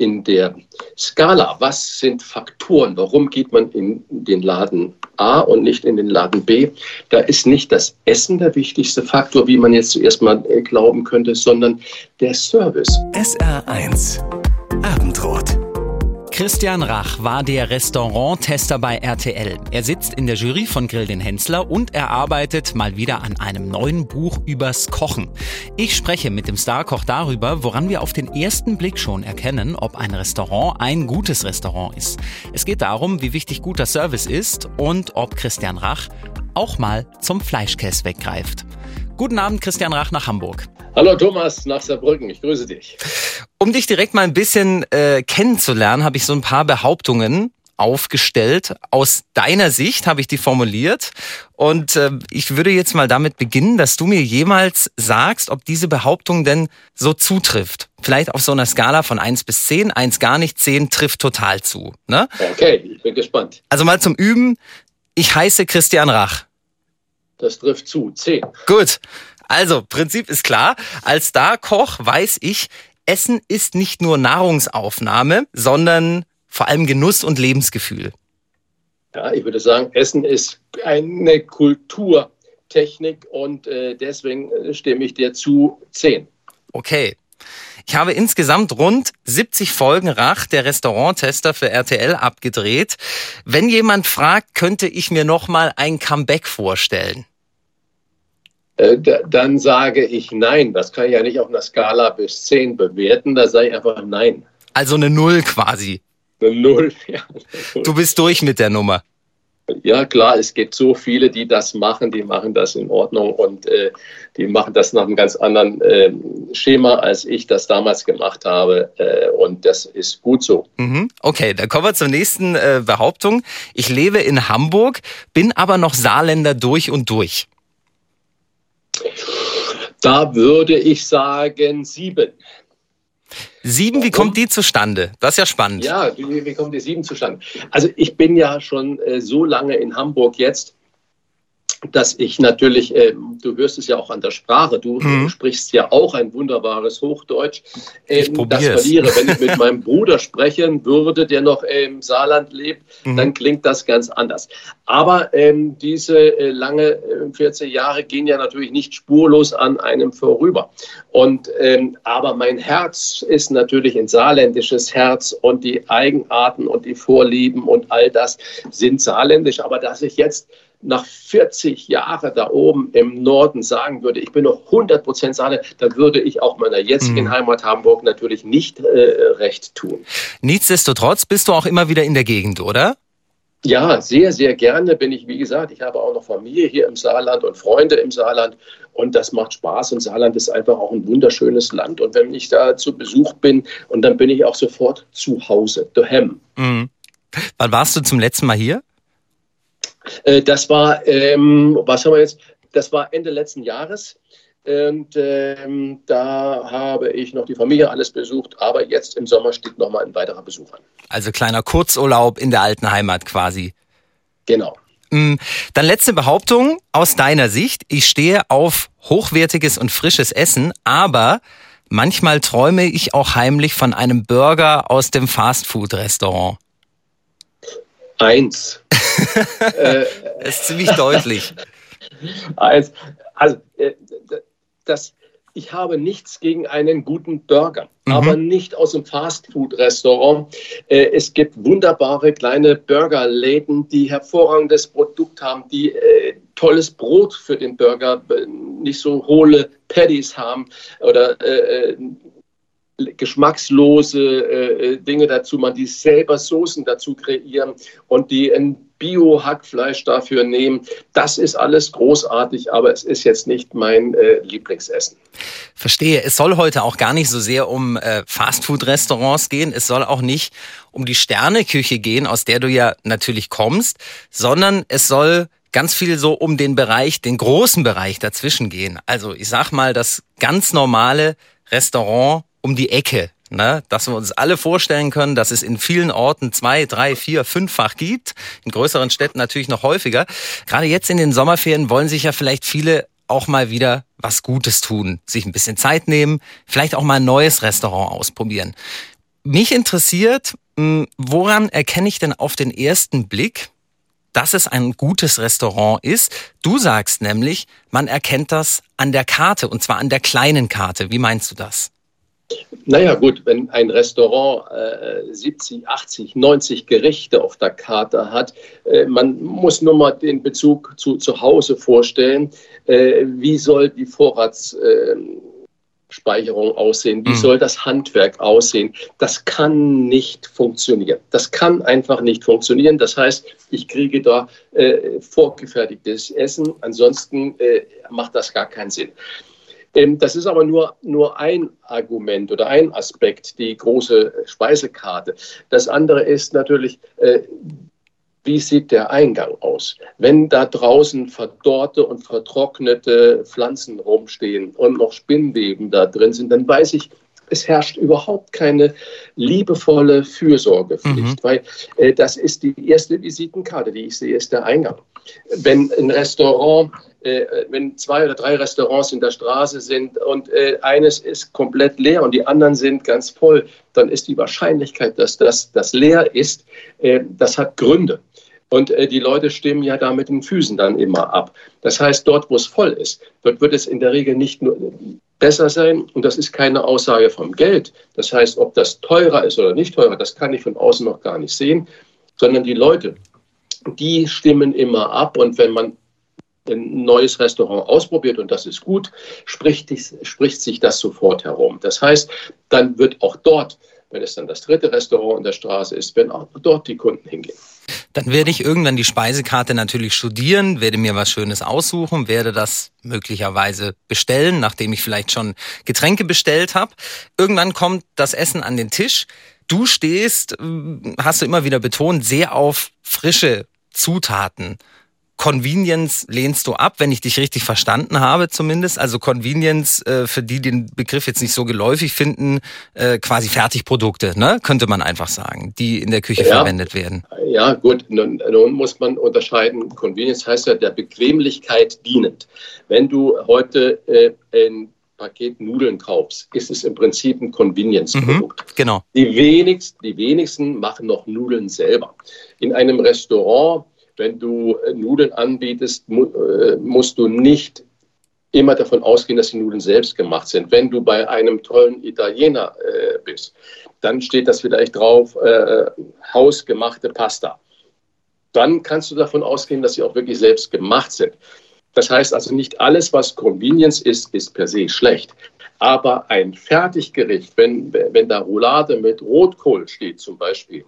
in der Skala, was sind Faktoren, warum geht man in den Laden A und nicht in den Laden B, da ist nicht das Essen der wichtigste Faktor, wie man jetzt zuerst mal äh, glauben könnte, sondern der Service. SR1 Abendrot. Christian Rach war der Restauranttester bei RTL. Er sitzt in der Jury von Grill den Hensler und er arbeitet mal wieder an einem neuen Buch übers Kochen. Ich spreche mit dem Starkoch darüber, woran wir auf den ersten Blick schon erkennen, ob ein Restaurant ein gutes Restaurant ist. Es geht darum, wie wichtig guter Service ist und ob Christian Rach auch mal zum Fleischkäse weggreift. Guten Abend, Christian Rach nach Hamburg. Hallo Thomas nach Saarbrücken, ich grüße dich. Um dich direkt mal ein bisschen äh, kennenzulernen, habe ich so ein paar Behauptungen aufgestellt. Aus deiner Sicht habe ich die formuliert. Und äh, ich würde jetzt mal damit beginnen, dass du mir jemals sagst, ob diese Behauptung denn so zutrifft. Vielleicht auf so einer Skala von eins bis zehn. Eins gar nicht, zehn trifft total zu. Ne? Okay, ich bin gespannt. Also mal zum Üben. Ich heiße Christian Rach. Das trifft zu. Zehn. Gut. Also, Prinzip ist klar. Als Star-Koch weiß ich, Essen ist nicht nur Nahrungsaufnahme, sondern vor allem Genuss und Lebensgefühl. Ja, ich würde sagen, Essen ist eine Kulturtechnik und äh, deswegen äh, stimme ich dir zu 10. Okay. Ich habe insgesamt rund 70 Folgen Rach, der Restauranttester für RTL, abgedreht. Wenn jemand fragt, könnte ich mir noch mal ein Comeback vorstellen. Äh, dann sage ich nein. Das kann ich ja nicht auf einer Skala bis 10 bewerten. Da sage ich einfach nein. Also eine Null quasi. Eine Null, ja. Du bist durch mit der Nummer. Ja, klar, es gibt so viele, die das machen, die machen das in Ordnung und äh, die machen das nach einem ganz anderen äh, Schema, als ich das damals gemacht habe. Äh, und das ist gut so. Mhm. Okay, dann kommen wir zur nächsten äh, Behauptung. Ich lebe in Hamburg, bin aber noch Saarländer durch und durch. Da würde ich sagen sieben. Sieben, wie kommt die zustande? Das ist ja spannend. Ja, wie, wie kommt die sieben zustande? Also ich bin ja schon äh, so lange in Hamburg jetzt, dass ich natürlich, äh, du hörst es ja auch an der Sprache, du mhm. sprichst ja auch ein wunderbares Hochdeutsch. Ähm, das verliere. Wenn ich mit meinem Bruder sprechen würde, der noch im Saarland lebt, mhm. dann klingt das ganz anders. Aber ähm, diese äh, lange äh, 14 Jahre gehen ja natürlich nicht spurlos an einem vorüber. Und ähm, aber mein Herz ist natürlich ein saarländisches Herz und die Eigenarten und die Vorlieben und all das sind saarländisch. Aber dass ich jetzt nach 40 Jahren da oben im Norden sagen würde, ich bin noch 100 Prozent Saale, dann würde ich auch meiner jetzigen mhm. Heimat Hamburg natürlich nicht äh, recht tun. Nichtsdestotrotz bist du auch immer wieder in der Gegend, oder? Ja, sehr, sehr gerne bin ich, wie gesagt, ich habe auch noch Familie hier im Saarland und Freunde im Saarland und das macht Spaß und Saarland ist einfach auch ein wunderschönes Land und wenn ich da zu Besuch bin und dann bin ich auch sofort zu Hause, daheim. Mhm. Wann warst du zum letzten Mal hier? Äh, das war, ähm, was haben wir jetzt? Das war Ende letzten Jahres. Und ähm, da habe ich noch die Familie alles besucht, aber jetzt im Sommer steht noch mal ein weiterer Besuch an. Also kleiner Kurzurlaub in der alten Heimat quasi. Genau. Mm, dann letzte Behauptung aus deiner Sicht. Ich stehe auf hochwertiges und frisches Essen, aber manchmal träume ich auch heimlich von einem Burger aus dem Fastfood-Restaurant. Eins. äh, ist ziemlich deutlich. Eins. Also, äh, das, ich habe nichts gegen einen guten Burger, mhm. aber nicht aus dem Fastfood-Restaurant. Äh, es gibt wunderbare kleine Burgerläden, die hervorragendes Produkt haben, die äh, tolles Brot für den Burger, nicht so hohle Patties haben oder geschmackslose äh, Dinge dazu machen, die selber Soßen dazu kreieren und die ein Bio-Hackfleisch dafür nehmen. Das ist alles großartig, aber es ist jetzt nicht mein äh, Lieblingsessen. Verstehe. Es soll heute auch gar nicht so sehr um äh, Fastfood-Restaurants gehen. Es soll auch nicht um die Sterneküche gehen, aus der du ja natürlich kommst, sondern es soll ganz viel so um den Bereich, den großen Bereich dazwischen gehen. Also ich sag mal, das ganz normale Restaurant um die Ecke. Ne, dass wir uns alle vorstellen können, dass es in vielen Orten zwei, drei, vier, fünffach gibt. In größeren Städten natürlich noch häufiger. Gerade jetzt in den Sommerferien wollen sich ja vielleicht viele auch mal wieder was Gutes tun, sich ein bisschen Zeit nehmen, vielleicht auch mal ein neues Restaurant ausprobieren. Mich interessiert, hm, woran erkenne ich denn auf den ersten Blick, dass es ein gutes Restaurant ist? Du sagst nämlich, man erkennt das an der Karte und zwar an der kleinen Karte. Wie meinst du das? Naja gut, wenn ein Restaurant äh, 70, 80, 90 Gerichte auf der Karte hat, äh, man muss nur mal den Bezug zu, zu Hause vorstellen, äh, wie soll die Vorratsspeicherung aussehen, wie mhm. soll das Handwerk aussehen. Das kann nicht funktionieren. Das kann einfach nicht funktionieren. Das heißt, ich kriege da äh, vorgefertigtes Essen, ansonsten äh, macht das gar keinen Sinn. Ähm, das ist aber nur, nur ein Argument oder ein Aspekt, die große Speisekarte. Das andere ist natürlich, äh, wie sieht der Eingang aus? Wenn da draußen verdorrte und vertrocknete Pflanzen rumstehen und noch Spinnweben da drin sind, dann weiß ich, es herrscht überhaupt keine liebevolle Fürsorgepflicht, mhm. weil äh, das ist die erste Visitenkarte, die ich sehe, ist der Eingang. Wenn ein Restaurant äh, wenn zwei oder drei Restaurants in der Straße sind und äh, eines ist komplett leer und die anderen sind ganz voll, dann ist die Wahrscheinlichkeit, dass das, das leer ist, äh, das hat Gründe. Und äh, die Leute stimmen ja da mit den Füßen dann immer ab. Das heißt, dort, wo es voll ist, dort wird es in der Regel nicht nur besser sein. Und das ist keine Aussage vom Geld. Das heißt, ob das teurer ist oder nicht teurer, das kann ich von außen noch gar nicht sehen, sondern die Leute, die stimmen immer ab. Und wenn man ein neues Restaurant ausprobiert und das ist gut, spricht, spricht sich das sofort herum. Das heißt, dann wird auch dort, wenn es dann das dritte Restaurant in der Straße ist, wenn auch dort die Kunden hingehen. Dann werde ich irgendwann die Speisekarte natürlich studieren, werde mir was Schönes aussuchen, werde das möglicherweise bestellen, nachdem ich vielleicht schon Getränke bestellt habe. Irgendwann kommt das Essen an den Tisch. Du stehst, äh, hast du immer wieder betont, sehr auf frische Zutaten. Convenience lehnst du ab, wenn ich dich richtig verstanden habe zumindest. Also Convenience, äh, für die den Begriff jetzt nicht so geläufig finden, äh, quasi Fertigprodukte, ne? könnte man einfach sagen, die in der Küche ja. verwendet werden. Ja, gut, nun, nun, muss man unterscheiden. Convenience heißt ja der Bequemlichkeit dienend. Wenn du heute äh, ein Paket Nudeln kaufst, ist es im Prinzip ein Convenience-Produkt. Mhm, genau. Die wenigsten, die wenigsten machen noch Nudeln selber. In einem Restaurant wenn du äh, Nudeln anbietest, äh, musst du nicht immer davon ausgehen, dass die Nudeln selbst gemacht sind. Wenn du bei einem tollen Italiener äh, bist, dann steht das vielleicht drauf, äh, hausgemachte Pasta. Dann kannst du davon ausgehen, dass sie auch wirklich selbst gemacht sind. Das heißt also, nicht alles, was Convenience ist, ist per se schlecht. Aber ein Fertiggericht, wenn, wenn da Roulade mit Rotkohl steht zum Beispiel,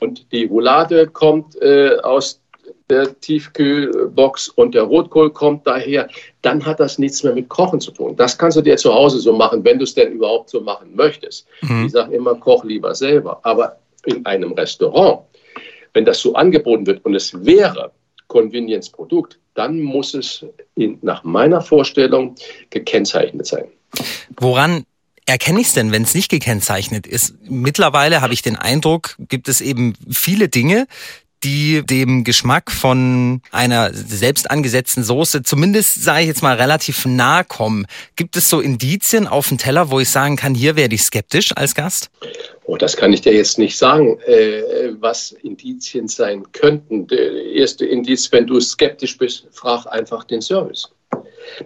und die Roulade kommt äh, aus der Tiefkühlbox und der Rotkohl kommt daher, dann hat das nichts mehr mit Kochen zu tun. Das kannst du dir zu Hause so machen, wenn du es denn überhaupt so machen möchtest. Mhm. Ich sage immer, koch lieber selber. Aber in einem Restaurant, wenn das so angeboten wird und es wäre Convenience-Produkt, dann muss es in, nach meiner Vorstellung gekennzeichnet sein. Woran erkenne ich es denn, wenn es nicht gekennzeichnet ist? Mittlerweile habe ich den Eindruck, gibt es eben viele Dinge, die dem Geschmack von einer selbst angesetzten Soße zumindest, sage ich jetzt mal, relativ nahe kommen. Gibt es so Indizien auf dem Teller, wo ich sagen kann, hier werde ich skeptisch als Gast? Oh, das kann ich dir jetzt nicht sagen, äh, was Indizien sein könnten. Der erste Indiz, wenn du skeptisch bist, frag einfach den Service.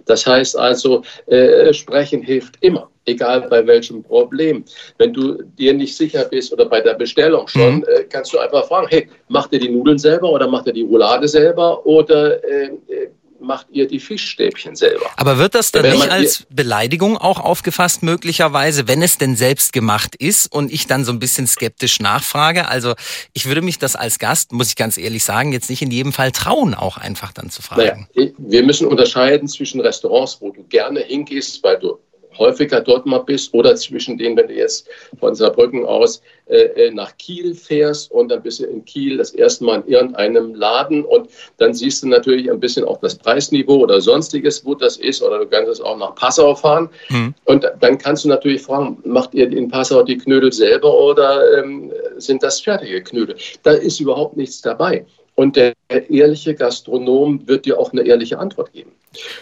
Das heißt also, äh, sprechen hilft immer, egal bei welchem Problem. Wenn du dir nicht sicher bist oder bei der Bestellung schon, mhm. äh, kannst du einfach fragen, hey, macht ihr die Nudeln selber oder macht ihr die Roulade selber oder äh, äh macht ihr die Fischstäbchen selber. Aber wird das dann nicht als Beleidigung auch aufgefasst, möglicherweise, wenn es denn selbst gemacht ist und ich dann so ein bisschen skeptisch nachfrage? Also ich würde mich das als Gast, muss ich ganz ehrlich sagen, jetzt nicht in jedem Fall trauen, auch einfach dann zu fragen. Naja, wir müssen unterscheiden zwischen Restaurants, wo du gerne hingehst, weil du häufiger dort mal bist oder zwischen denen, wenn du jetzt von Saarbrücken aus äh, äh, nach Kiel fährst und dann bist du in Kiel das erste Mal in irgendeinem Laden und dann siehst du natürlich ein bisschen auch das Preisniveau oder sonstiges, wo das ist oder du kannst es auch nach Passau fahren mhm. und dann kannst du natürlich fragen, macht ihr in Passau die Knödel selber oder ähm, sind das fertige Knödel? Da ist überhaupt nichts dabei. Und der ehrliche Gastronom wird dir auch eine ehrliche Antwort geben.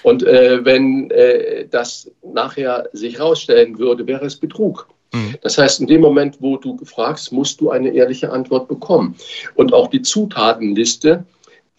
Und äh, wenn äh, das nachher sich herausstellen würde, wäre es Betrug. Mhm. Das heißt, in dem Moment, wo du fragst, musst du eine ehrliche Antwort bekommen. Und auch die Zutatenliste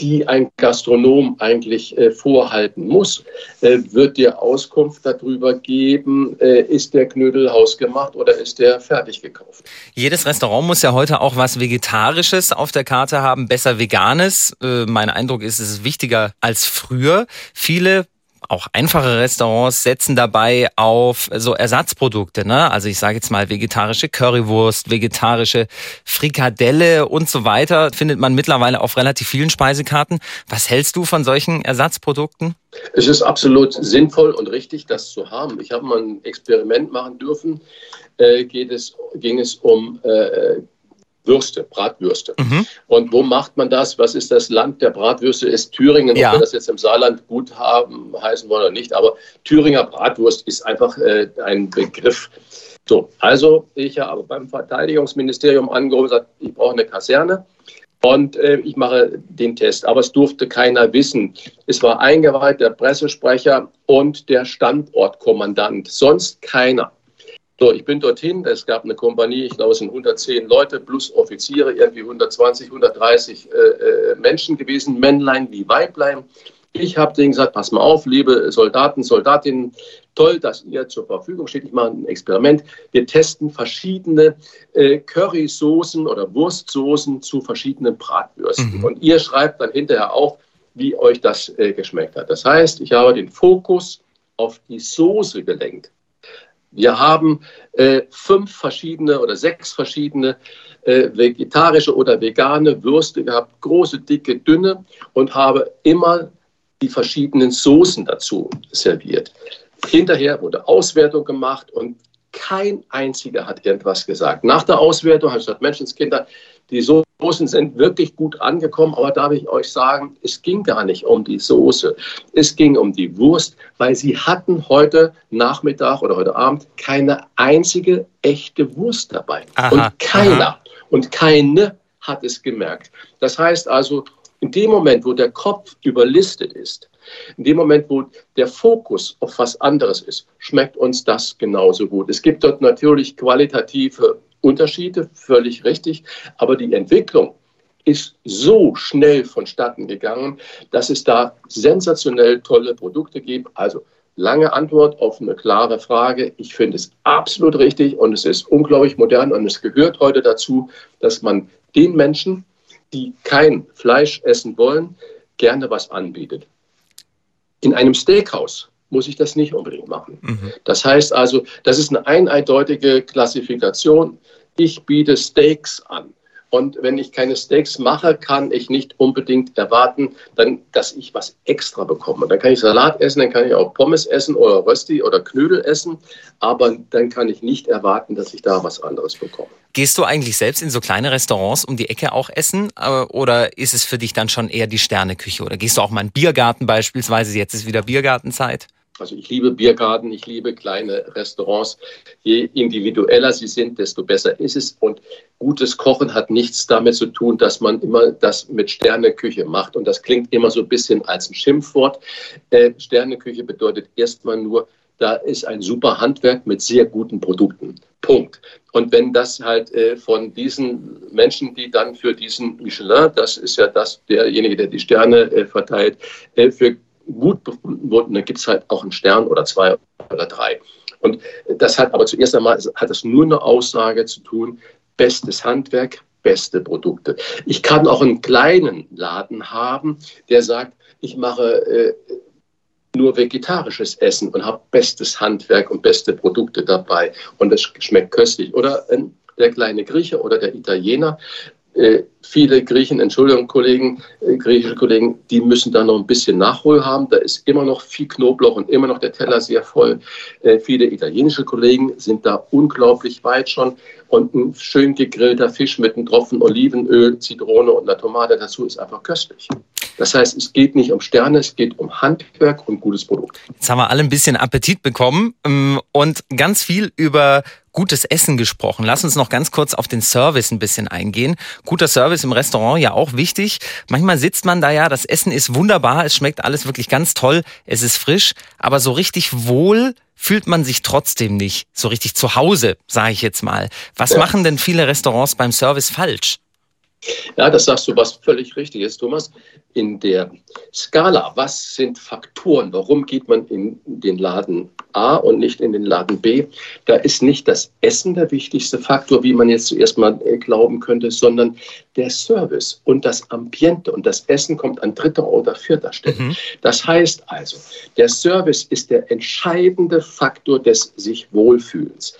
die ein Gastronom eigentlich äh, vorhalten muss, äh, wird dir Auskunft darüber geben, äh, ist der Knödel hausgemacht oder ist der fertig gekauft. Jedes Restaurant muss ja heute auch was Vegetarisches auf der Karte haben, besser Veganes. Äh, mein Eindruck ist, es ist wichtiger als früher. Viele auch einfache Restaurants setzen dabei auf so Ersatzprodukte, ne? Also ich sage jetzt mal vegetarische Currywurst, vegetarische Frikadelle und so weiter findet man mittlerweile auf relativ vielen Speisekarten. Was hältst du von solchen Ersatzprodukten? Es ist absolut sinnvoll und richtig, das zu haben. Ich habe mal ein Experiment machen dürfen. Äh, geht es, ging es um äh, Würste, Bratwürste. Mhm. Und wo macht man das? Was ist das Land der Bratwürste? Ist Thüringen, ja. ob wir das jetzt im Saarland gut haben, heißen wollen oder nicht. Aber Thüringer Bratwurst ist einfach äh, ein Begriff. So, also ich habe beim Verteidigungsministerium angerufen und gesagt, ich brauche eine Kaserne. Und äh, ich mache den Test. Aber es durfte keiner wissen. Es war eingeweiht der Pressesprecher und der Standortkommandant. Sonst keiner. So, ich bin dorthin, es gab eine Kompanie, ich glaube, es sind 110 Leute plus Offiziere, irgendwie 120, 130 äh, äh, Menschen gewesen, Männlein wie Weiblein. Ich habe denen gesagt, pass mal auf, liebe Soldaten, Soldatinnen, toll, dass ihr zur Verfügung steht. Ich mache ein Experiment. Wir testen verschiedene äh, Currysoßen oder Wurstsoßen zu verschiedenen Bratwürsten. Mhm. Und ihr schreibt dann hinterher auf, wie euch das äh, geschmeckt hat. Das heißt, ich habe den Fokus auf die Soße gelenkt. Wir haben äh, fünf verschiedene oder sechs verschiedene äh, vegetarische oder vegane Würste gehabt, große, dicke, dünne und habe immer die verschiedenen Soßen dazu serviert. Hinterher wurde Auswertung gemacht und kein einziger hat irgendwas gesagt. Nach der Auswertung habe ich gesagt, Menschenskinder, die Soßen sind wirklich gut angekommen, aber darf ich euch sagen, es ging gar nicht um die Soße. Es ging um die Wurst, weil sie hatten heute Nachmittag oder heute Abend keine einzige echte Wurst dabei. Aha, und keiner aha. und keine hat es gemerkt. Das heißt also, in dem Moment, wo der Kopf überlistet ist, in dem Moment, wo der Fokus auf was anderes ist, schmeckt uns das genauso gut. Es gibt dort natürlich qualitative Unterschiede, völlig richtig, aber die Entwicklung ist so schnell vonstatten gegangen, dass es da sensationell tolle Produkte gibt. Also lange Antwort auf eine klare Frage. Ich finde es absolut richtig und es ist unglaublich modern und es gehört heute dazu, dass man den Menschen, die kein Fleisch essen wollen, gerne was anbietet. In einem Steakhouse muss ich das nicht unbedingt machen. Mhm. Das heißt also, das ist eine eindeutige Klassifikation. Ich biete Steaks an. Und wenn ich keine Steaks mache, kann ich nicht unbedingt erwarten, dann, dass ich was extra bekomme. Dann kann ich Salat essen, dann kann ich auch Pommes essen oder Rösti oder Knödel essen, aber dann kann ich nicht erwarten, dass ich da was anderes bekomme. Gehst du eigentlich selbst in so kleine Restaurants um die Ecke auch essen äh, oder ist es für dich dann schon eher die Sterneküche oder gehst du auch mal in den Biergarten beispielsweise? Jetzt ist wieder Biergartenzeit. Also ich liebe Biergarten, ich liebe kleine Restaurants. Je individueller sie sind, desto besser ist es. Und gutes Kochen hat nichts damit zu tun, dass man immer das mit Sterneküche macht. Und das klingt immer so ein bisschen als ein Schimpfwort. Äh, Sterneküche bedeutet erstmal nur, da ist ein super Handwerk mit sehr guten Produkten. Punkt. Und wenn das halt äh, von diesen Menschen, die dann für diesen Michelin, das ist ja das derjenige, der die Sterne äh, verteilt, äh, für gut befunden wurden, dann gibt es halt auch einen Stern oder zwei oder drei. Und das hat aber zuerst einmal hat das nur eine Aussage zu tun, bestes Handwerk, beste Produkte. Ich kann auch einen kleinen Laden haben, der sagt, ich mache äh, nur vegetarisches Essen und habe bestes Handwerk und beste Produkte dabei und das schmeckt köstlich. Oder äh, der kleine Grieche oder der Italiener, viele Griechen, Entschuldigung, Kollegen, äh, griechische Kollegen, die müssen da noch ein bisschen Nachhol haben. Da ist immer noch viel Knoblauch und immer noch der Teller sehr voll. Äh, viele italienische Kollegen sind da unglaublich weit schon. Und ein schön gegrillter Fisch mit einem Tropfen Olivenöl, Zitrone und einer Tomate dazu ist einfach köstlich. Das heißt, es geht nicht um Sterne, es geht um Handwerk und gutes Produkt. Jetzt haben wir alle ein bisschen Appetit bekommen ähm, und ganz viel über gutes Essen gesprochen. Lass uns noch ganz kurz auf den Service ein bisschen eingehen. Guter Service im Restaurant ja auch wichtig. Manchmal sitzt man da ja, das Essen ist wunderbar, es schmeckt alles wirklich ganz toll, es ist frisch, aber so richtig wohl fühlt man sich trotzdem nicht so richtig zu Hause, sage ich jetzt mal. Was ja. machen denn viele Restaurants beim Service falsch? Ja, das sagst du was völlig Richtiges, Thomas. In der Skala, was sind Faktoren? Warum geht man in den Laden A und nicht in den Laden B? Da ist nicht das Essen der wichtigste Faktor, wie man jetzt zuerst mal äh, glauben könnte, sondern der Service und das Ambiente. Und das Essen kommt an dritter oder vierter Stelle. Mhm. Das heißt also, der Service ist der entscheidende Faktor des sich Wohlfühlens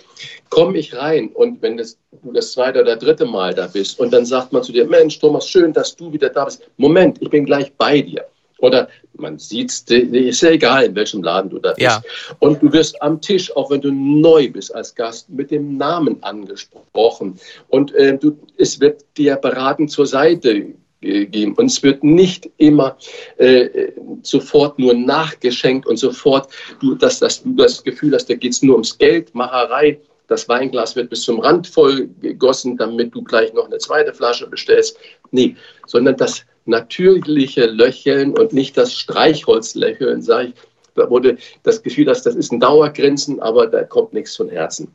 komme ich rein und wenn das, du das zweite oder dritte Mal da bist und dann sagt man zu dir, Mensch, Thomas, schön, dass du wieder da bist. Moment, ich bin gleich bei dir. Oder man sieht es, ist ja egal, in welchem Laden du da bist. Ja. Und du wirst am Tisch, auch wenn du neu bist als Gast, mit dem Namen angesprochen. Und äh, du, es wird dir beraten zur Seite geben. Und es wird nicht immer äh, sofort nur nachgeschenkt und sofort, du, dass, dass du das Gefühl hast, da geht es nur ums Geld, Macherei. Das Weinglas wird bis zum Rand voll gegossen, damit du gleich noch eine zweite Flasche bestellst. Nee, sondern das natürliche Löcheln und nicht das Streichholzlächeln, sage ich, da wurde das Gefühl, dass das ist ein Dauergrinsen, aber da kommt nichts von Herzen.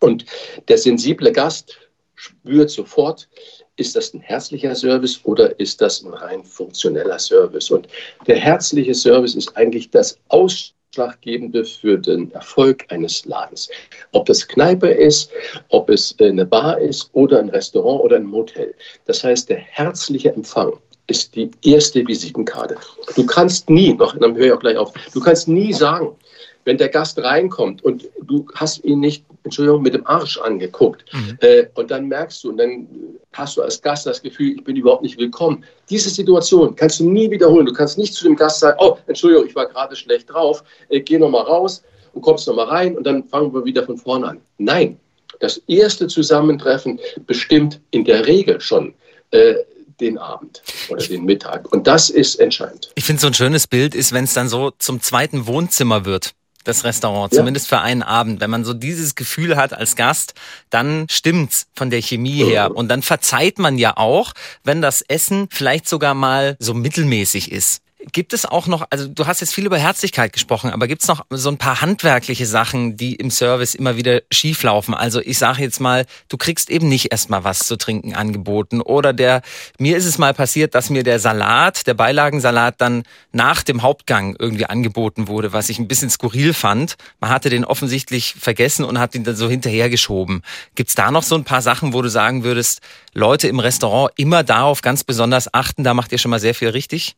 Und der sensible Gast spürt sofort, ist das ein herzlicher Service oder ist das ein rein funktioneller Service? Und der herzliche Service ist eigentlich das Ausschlaggebende für den Erfolg eines Ladens. Ob das Kneipe ist, ob es eine Bar ist oder ein Restaurant oder ein Motel. Das heißt, der herzliche Empfang ist die erste Visitenkarte. Du kannst nie, noch, dann höre ich auch gleich auf, du kannst nie sagen, wenn der Gast reinkommt und du hast ihn nicht, Entschuldigung, mit dem Arsch angeguckt mhm. äh, und dann merkst du und dann hast du als Gast das Gefühl, ich bin überhaupt nicht willkommen. Diese Situation kannst du nie wiederholen. Du kannst nicht zu dem Gast sagen, oh, Entschuldigung, ich war gerade schlecht drauf, äh, geh nochmal raus und kommst nochmal rein und dann fangen wir wieder von vorne an. Nein, das erste Zusammentreffen bestimmt in der Regel schon äh, den Abend oder den Mittag. Und das ist entscheidend. Ich finde, so ein schönes Bild ist, wenn es dann so zum zweiten Wohnzimmer wird das Restaurant, zumindest für einen Abend. Wenn man so dieses Gefühl hat als Gast, dann stimmt's von der Chemie her. Und dann verzeiht man ja auch, wenn das Essen vielleicht sogar mal so mittelmäßig ist. Gibt es auch noch, also du hast jetzt viel über Herzlichkeit gesprochen, aber gibt es noch so ein paar handwerkliche Sachen, die im Service immer wieder schieflaufen? Also ich sage jetzt mal, du kriegst eben nicht erstmal was zu trinken angeboten. Oder der, mir ist es mal passiert, dass mir der Salat, der Beilagensalat dann nach dem Hauptgang irgendwie angeboten wurde, was ich ein bisschen skurril fand. Man hatte den offensichtlich vergessen und hat ihn dann so hinterhergeschoben. Gibt's da noch so ein paar Sachen, wo du sagen würdest, Leute im Restaurant immer darauf ganz besonders achten, da macht ihr schon mal sehr viel richtig?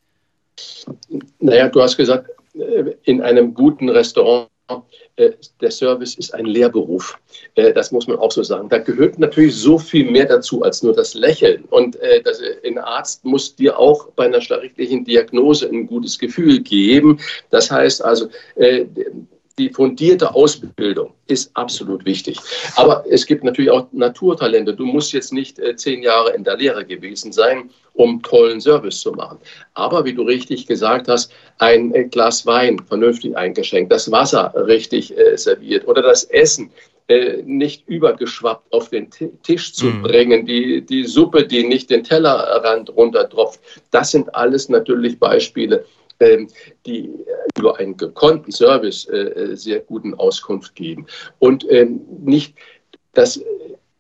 Naja, du hast gesagt, äh, in einem guten Restaurant, äh, der Service ist ein Lehrberuf. Äh, das muss man auch so sagen. Da gehört natürlich so viel mehr dazu als nur das Lächeln. Und ein Arzt muss dir auch bei einer schlagrichtlichen Diagnose ein gutes Gefühl geben. Das heißt also, die fundierte Ausbildung ist absolut wichtig. Aber es gibt natürlich auch Naturtalente. Du musst jetzt nicht äh, zehn Jahre in der Lehre gewesen sein, um tollen Service zu machen. Aber wie du richtig gesagt hast, ein äh, Glas Wein vernünftig eingeschenkt, das Wasser richtig äh, serviert oder das Essen nicht übergeschwappt auf den Tisch zu mhm. bringen, die, die Suppe, die nicht den Tellerrand runtertropft. Das sind alles natürlich Beispiele, die über einen gekonnten Service äh, äh, sehr guten Auskunft geben. Und ähm, nicht das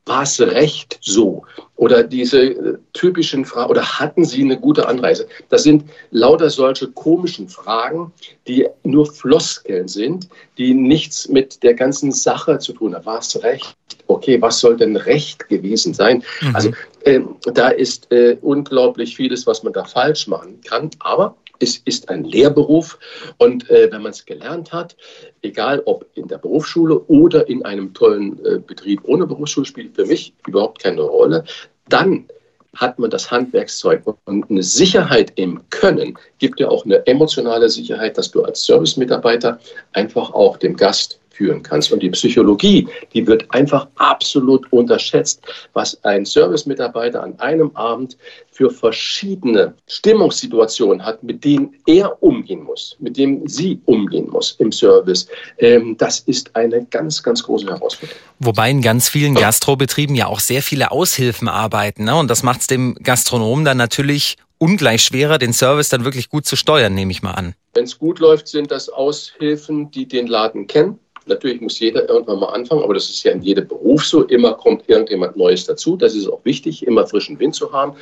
war es recht so? Oder diese äh, typischen Fragen, oder hatten Sie eine gute Anreise? Das sind lauter solche komischen Fragen, die nur Floskeln sind, die nichts mit der ganzen Sache zu tun haben. War es recht? Okay, was soll denn recht gewesen sein? Mhm. Also äh, da ist äh, unglaublich vieles, was man da falsch machen kann. Aber es ist ein Lehrberuf. Und äh, wenn man es gelernt hat, egal ob in der Berufsschule oder in einem tollen äh, Betrieb ohne Berufsschule, spielt für mich überhaupt keine Rolle, dann hat man das Handwerkszeug und eine Sicherheit im Können gibt ja auch eine emotionale Sicherheit, dass du als Servicemitarbeiter einfach auch dem Gast führen kannst. Und die Psychologie, die wird einfach absolut unterschätzt, was ein Servicemitarbeiter an einem Abend für verschiedene Stimmungssituationen hat, mit denen er umgehen muss, mit denen sie umgehen muss im Service. Ähm, das ist eine ganz, ganz große Herausforderung. Wobei in ganz vielen Gastrobetrieben ja auch sehr viele Aushilfen arbeiten. Ne? Und das macht es dem Gastronomen dann natürlich ungleich schwerer, den Service dann wirklich gut zu steuern, nehme ich mal an. Wenn es gut läuft, sind das Aushilfen, die den Laden kennen Natürlich muss jeder irgendwann mal anfangen, aber das ist ja in jedem Beruf so. Immer kommt irgendjemand Neues dazu. Das ist auch wichtig, immer frischen Wind zu haben.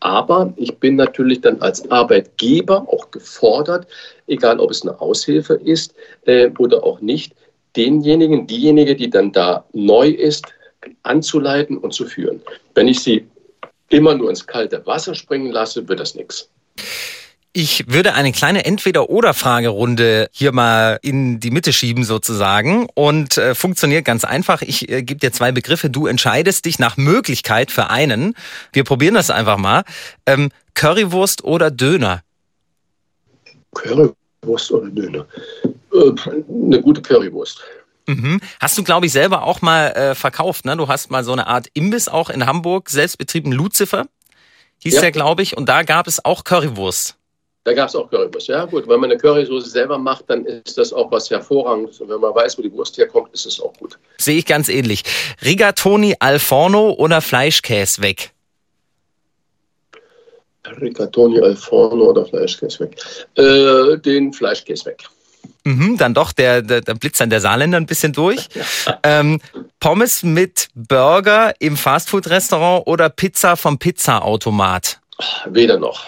Aber ich bin natürlich dann als Arbeitgeber auch gefordert, egal ob es eine Aushilfe ist äh, oder auch nicht, denjenigen, diejenige, die dann da neu ist, anzuleiten und zu führen. Wenn ich sie immer nur ins kalte Wasser springen lasse, wird das nichts. Ich würde eine kleine Entweder-Oder-Fragerunde hier mal in die Mitte schieben sozusagen und äh, funktioniert ganz einfach. Ich äh, gebe dir zwei Begriffe. Du entscheidest dich nach Möglichkeit für einen. Wir probieren das einfach mal. Ähm, Currywurst oder Döner? Currywurst oder Döner? Äh, eine gute Currywurst. Mhm. Hast du, glaube ich, selber auch mal äh, verkauft, ne? Du hast mal so eine Art Imbiss auch in Hamburg, selbstbetrieben Lucifer, hieß ja. der, glaube ich, und da gab es auch Currywurst. Da gab es auch Currywurst. Ja, gut. Wenn man eine Currysoße selber macht, dann ist das auch was Hervorragendes. Und wenn man weiß, wo die Wurst herkommt, ist es auch gut. Sehe ich ganz ähnlich. Rigatoni al forno oder Fleischkäse weg? Rigatoni al forno oder Fleischkäse weg? Äh, den Fleischkäse weg. Mhm, dann doch, der, der, der blitzt dann der Saarländer ein bisschen durch. ähm, Pommes mit Burger im Fastfood-Restaurant oder Pizza vom Pizzaautomat? Weder noch.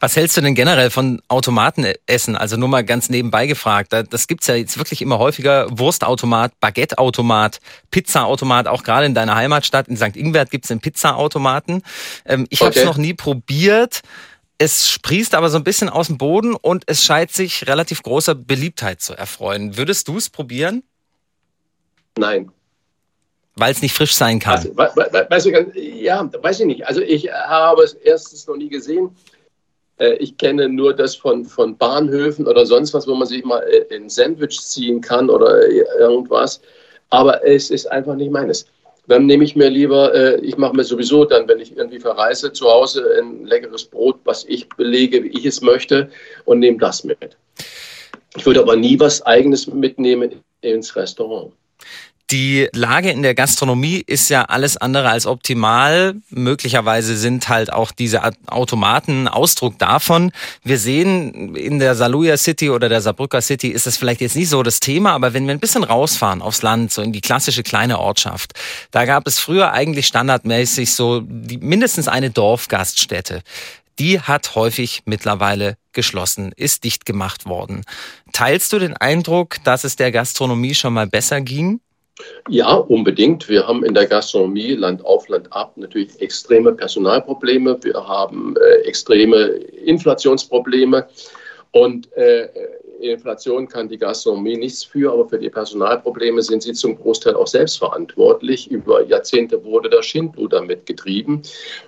Was hältst du denn generell von Automatenessen? Also nur mal ganz nebenbei gefragt. Das gibt's ja jetzt wirklich immer häufiger. Wurstautomat, Baguetteautomat, Pizzaautomat. Auch gerade in deiner Heimatstadt in St. Ingbert gibt's einen Pizzaautomaten. Ähm, ich okay. habe es noch nie probiert. Es sprießt aber so ein bisschen aus dem Boden und es scheint sich relativ großer Beliebtheit zu erfreuen. Würdest du es probieren? Nein. Weil es nicht frisch sein kann. Also, weißt du, ja, weiß ich nicht. Also ich habe es erstens noch nie gesehen. Äh, ich kenne nur das von, von Bahnhöfen oder sonst was, wo man sich mal äh, ein Sandwich ziehen kann oder irgendwas. Aber es ist einfach nicht meines. Dann nehme ich mir lieber, äh, ich mache mir sowieso dann, wenn ich irgendwie verreise, zu Hause ein leckeres Brot, was ich belege, wie ich es möchte und nehme das mit. Ich würde aber nie was Eigenes mitnehmen ins Restaurant. Die Lage in der Gastronomie ist ja alles andere als optimal. Möglicherweise sind halt auch diese Automaten Ausdruck davon. Wir sehen in der Saluja City oder der Saarbrücker City ist das vielleicht jetzt nicht so das Thema, aber wenn wir ein bisschen rausfahren aufs Land, so in die klassische kleine Ortschaft, da gab es früher eigentlich standardmäßig so die, mindestens eine Dorfgaststätte die hat häufig mittlerweile geschlossen, ist dicht gemacht worden. Teilst du den Eindruck, dass es der Gastronomie schon mal besser ging? Ja, unbedingt. Wir haben in der Gastronomie Land auf, Land ab natürlich extreme Personalprobleme. Wir haben äh, extreme Inflationsprobleme. Und äh, Inflation kann die Gastronomie nichts für, aber für die Personalprobleme sind sie zum Großteil auch selbst verantwortlich. Über Jahrzehnte wurde das Schindluder mitgetrieben.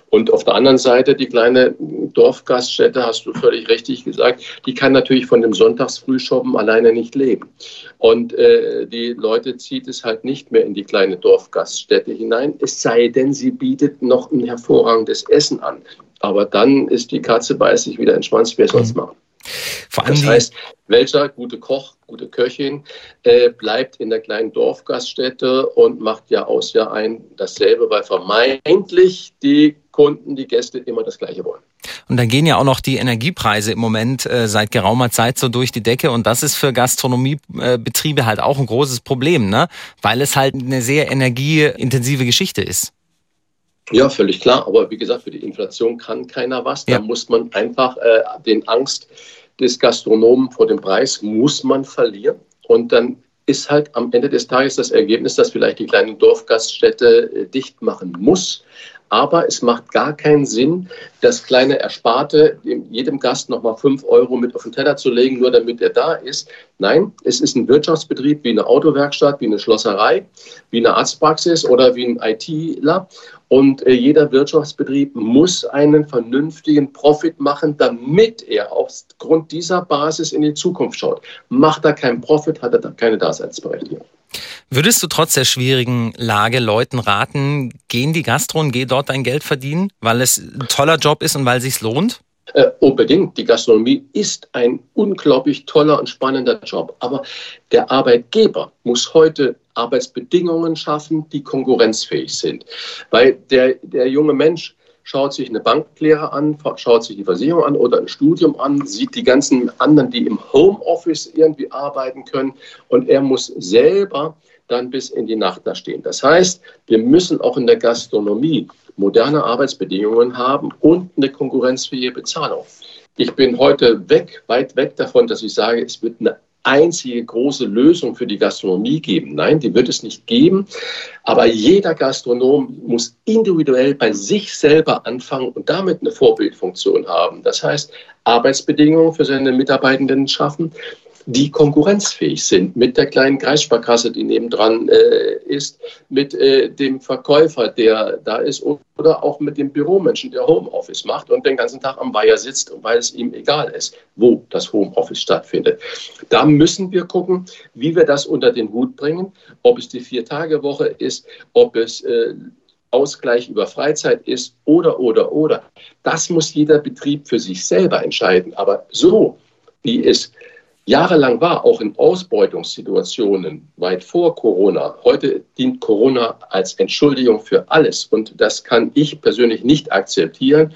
Und auf der anderen Seite die kleine Dorfgaststätte, hast du völlig richtig gesagt, die kann natürlich von dem Sonntagsfrühschoppen alleine nicht leben. Und äh, die Leute zieht es halt nicht mehr in die kleine Dorfgaststätte hinein, es sei denn, sie bietet noch ein hervorragendes Essen an. Aber dann ist die Katze bei sich wieder entspannt, wer soll es mhm. machen? Vor allem das heißt, welcher gute Koch, gute Köchin äh, bleibt in der kleinen Dorfgaststätte und macht Jahr aus Jahr ein dasselbe, weil vermeintlich die Kunden, die Gäste immer das Gleiche wollen. Und dann gehen ja auch noch die Energiepreise im Moment äh, seit geraumer Zeit so durch die Decke und das ist für Gastronomiebetriebe halt auch ein großes Problem, ne? weil es halt eine sehr energieintensive Geschichte ist. Ja, völlig klar. Aber wie gesagt, für die Inflation kann keiner was. Ja. Da muss man einfach äh, den Angst des Gastronomen vor dem Preis muss man verlieren. Und dann ist halt am Ende des Tages das Ergebnis, dass vielleicht die kleine Dorfgaststätte äh, dicht machen muss. Aber es macht gar keinen Sinn, das kleine Ersparte jedem Gast nochmal fünf Euro mit auf den Teller zu legen, nur damit er da ist. Nein, es ist ein Wirtschaftsbetrieb wie eine Autowerkstatt, wie eine Schlosserei, wie eine Arztpraxis oder wie ein ITler. Und äh, jeder Wirtschaftsbetrieb muss einen vernünftigen Profit machen, damit er aufgrund dieser Basis in die Zukunft schaut. Macht er keinen Profit, hat er keine Daseinsberechtigung. Würdest du trotz der schwierigen Lage Leuten raten, geh in die Gastro und geh dort dein Geld verdienen, weil es ein toller Job ist und weil es sich lohnt? Äh, unbedingt. Die Gastronomie ist ein unglaublich toller und spannender Job. Aber der Arbeitgeber muss heute Arbeitsbedingungen schaffen, die konkurrenzfähig sind. Weil der, der junge Mensch schaut sich eine Banklehre an, schaut sich die Versicherung an oder ein Studium an, sieht die ganzen anderen, die im Homeoffice irgendwie arbeiten können und er muss selber dann bis in die Nacht da stehen. Das heißt, wir müssen auch in der Gastronomie moderne Arbeitsbedingungen haben und eine konkurrenzfähige Bezahlung. Ich bin heute weg, weit weg davon, dass ich sage, es wird eine einzige große Lösung für die Gastronomie geben. Nein, die wird es nicht geben. Aber jeder Gastronom muss individuell bei sich selber anfangen und damit eine Vorbildfunktion haben. Das heißt, Arbeitsbedingungen für seine Mitarbeitenden schaffen, die konkurrenzfähig sind mit der kleinen Kreissparkasse, die nebendran äh, ist, mit äh, dem Verkäufer, der da ist oder auch mit dem Büromenschen, der Homeoffice macht und den ganzen Tag am Weiher sitzt, weil es ihm egal ist, wo das Homeoffice stattfindet. Da müssen wir gucken, wie wir das unter den Hut bringen, ob es die Vier-Tage-Woche ist, ob es äh, Ausgleich über Freizeit ist oder, oder, oder. Das muss jeder Betrieb für sich selber entscheiden. Aber so, wie es jahrelang war, auch in Ausbeutungssituationen weit vor Corona. Heute dient Corona als Entschuldigung für alles und das kann ich persönlich nicht akzeptieren.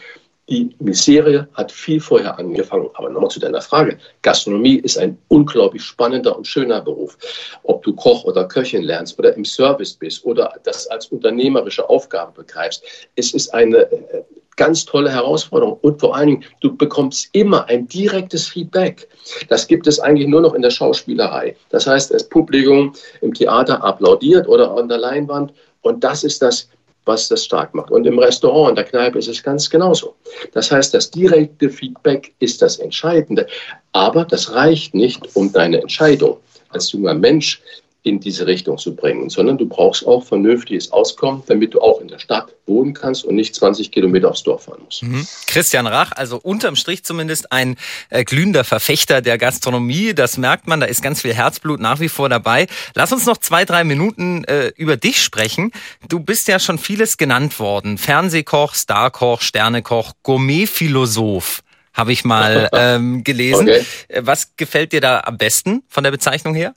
Die Miserie hat viel vorher angefangen. Aber nochmal zu deiner Frage. Gastronomie ist ein unglaublich spannender und schöner Beruf. Ob du Koch oder Köchin lernst oder im Service bist oder das als unternehmerische Aufgabe begreifst. Es ist eine äh, ganz tolle Herausforderung. Und vor allen Dingen, du bekommst immer ein direktes Feedback. Das gibt es eigentlich nur noch in der Schauspielerei. Das heißt, das Publikum im Theater applaudiert oder an der Leinwand. Und das ist das, was das stark macht. Und im Restaurant, in der Kneipe ist es ganz genauso. Das heißt, das direkte Feedback ist das Entscheidende. Aber das reicht nicht, um deine Entscheidung als junger Mensch in diese Richtung zu bringen, sondern du brauchst auch vernünftiges Auskommen, damit du auch in der Stadt wohnen kannst und nicht 20 Kilometer aufs Dorf fahren musst. Mhm. Christian Rach, also unterm Strich zumindest ein äh, glühender Verfechter der Gastronomie. Das merkt man, da ist ganz viel Herzblut nach wie vor dabei. Lass uns noch zwei, drei Minuten äh, über dich sprechen. Du bist ja schon vieles genannt worden. Fernsehkoch, Starkoch, Sternekoch, Gourmetphilosoph habe ich mal ähm, gelesen. Okay. Äh, was gefällt dir da am besten von der Bezeichnung her?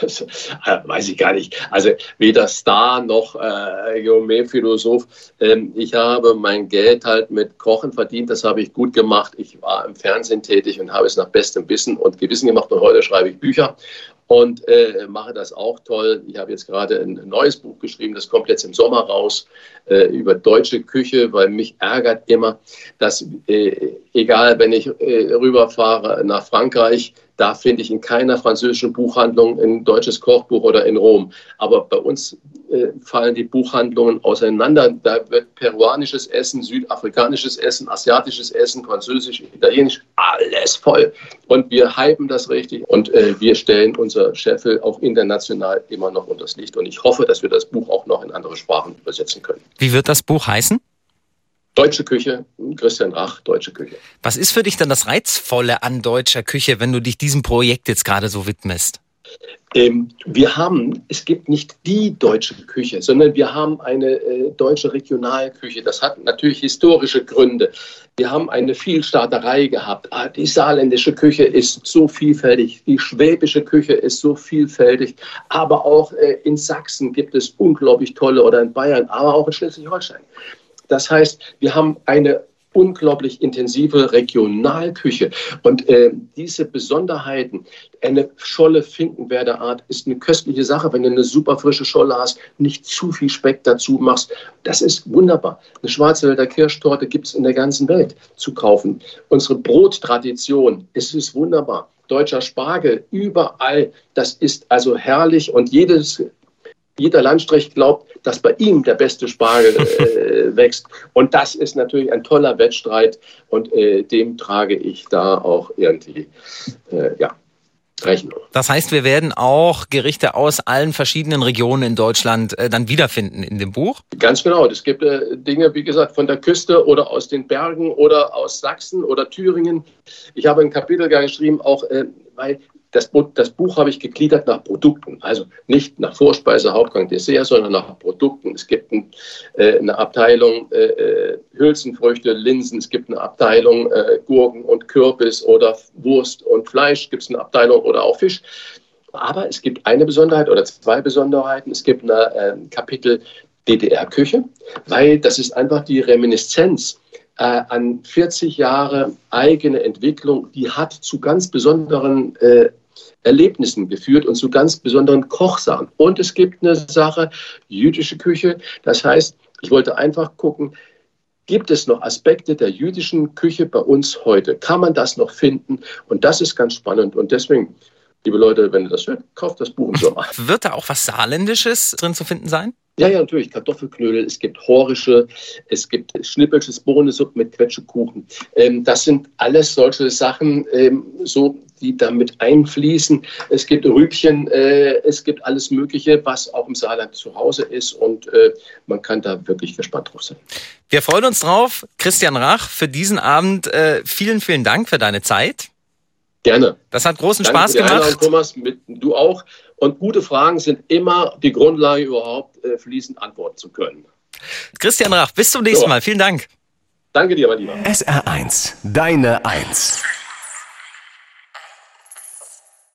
Das äh, weiß ich gar nicht. Also weder Star noch äh, Geomephilosoph. Ähm, ich habe mein Geld halt mit Kochen verdient. Das habe ich gut gemacht. Ich war im Fernsehen tätig und habe es nach bestem Wissen und Gewissen gemacht. Und heute schreibe ich Bücher und äh, mache das auch toll. Ich habe jetzt gerade ein neues Buch geschrieben, das kommt jetzt im Sommer raus, äh, über deutsche Küche, weil mich ärgert immer, dass äh, egal, wenn ich äh, rüberfahre nach Frankreich, da finde ich in keiner französischen Buchhandlung ein deutsches Kochbuch oder in Rom. Aber bei uns äh, fallen die Buchhandlungen auseinander. Da wird peruanisches Essen, südafrikanisches Essen, asiatisches Essen, französisch, italienisch, alles voll. Und wir hypen das richtig und äh, wir stellen unser Scheffel auch international immer noch unter das Licht. Und ich hoffe, dass wir das Buch auch noch in andere Sprachen übersetzen können. Wie wird das Buch heißen? Deutsche Küche, Christian Rach, Deutsche Küche. Was ist für dich dann das Reizvolle an deutscher Küche, wenn du dich diesem Projekt jetzt gerade so widmest? Ähm, wir haben, es gibt nicht die deutsche Küche, sondern wir haben eine äh, deutsche Regionalküche. Das hat natürlich historische Gründe. Wir haben eine Vielstaaterei gehabt. Ah, die saarländische Küche ist so vielfältig, die schwäbische Küche ist so vielfältig, aber auch äh, in Sachsen gibt es unglaublich tolle oder in Bayern, aber auch in Schleswig-Holstein. Das heißt, wir haben eine unglaublich intensive Regionalküche. Und äh, diese Besonderheiten, eine Scholle Finkenwerder Art ist eine köstliche Sache, wenn du eine super frische Scholle hast, nicht zu viel Speck dazu machst. Das ist wunderbar. Eine Schwarzwälder Kirschtorte gibt es in der ganzen Welt zu kaufen. Unsere Brottradition, es ist wunderbar. Deutscher Spargel, überall, das ist also herrlich und jedes jeder Landstrich glaubt, dass bei ihm der beste Spargel äh, wächst. Und das ist natürlich ein toller Wettstreit und äh, dem trage ich da auch irgendwie, äh, ja, Rechnung. Das heißt, wir werden auch Gerichte aus allen verschiedenen Regionen in Deutschland äh, dann wiederfinden in dem Buch? Ganz genau. Es gibt äh, Dinge, wie gesagt, von der Küste oder aus den Bergen oder aus Sachsen oder Thüringen. Ich habe ein Kapitel geschrieben, auch äh, weil das, das, Buch habe ich gegliedert nach Produkten, also nicht nach Vorspeise, Hauptgang, Dessert, sondern nach Produkten. Es gibt ein, äh, eine Abteilung äh, äh, Hülsenfrüchte, Linsen, es gibt eine Abteilung äh, Gurken und Kürbis oder Wurst und Fleisch, gibt es eine Abteilung oder auch Fisch. Aber es gibt eine Besonderheit oder zwei Besonderheiten. Es gibt ein äh, Kapitel DDR-Küche, weil das ist einfach die Reminiszenz äh, an 40 Jahre eigene Entwicklung, die hat zu ganz besonderen äh, Erlebnissen geführt und zu ganz besonderen Kochsachen. Und es gibt eine Sache, jüdische Küche. Das heißt, ich wollte einfach gucken, gibt es noch Aspekte der jüdischen Küche bei uns heute? Kann man das noch finden? Und das ist ganz spannend. Und deswegen, liebe Leute, wenn ihr das hört, kauft das Buch im Sommer. Wird da auch was Saarländisches drin zu finden sein? Ja, ja, natürlich. Kartoffelknödel, es gibt Horische, es gibt Schnippelsches Bohnensuppe mit Quetschekuchen. Ähm, das sind alles solche Sachen, ähm, so, die damit einfließen. Es gibt Rübchen, äh, es gibt alles Mögliche, was auch im Saarland zu Hause ist und äh, man kann da wirklich gespannt drauf sein. Wir freuen uns drauf. Christian Rach, für diesen Abend äh, vielen, vielen Dank für deine Zeit. Gerne. Das hat großen Danke Spaß gemacht. Einladung, Thomas, mit, du auch. Und gute Fragen sind immer die Grundlage, überhaupt äh, fließend antworten zu können. Christian Rach, bis zum nächsten so. Mal. Vielen Dank. Danke dir, mein Lieber. SR1, deine Eins.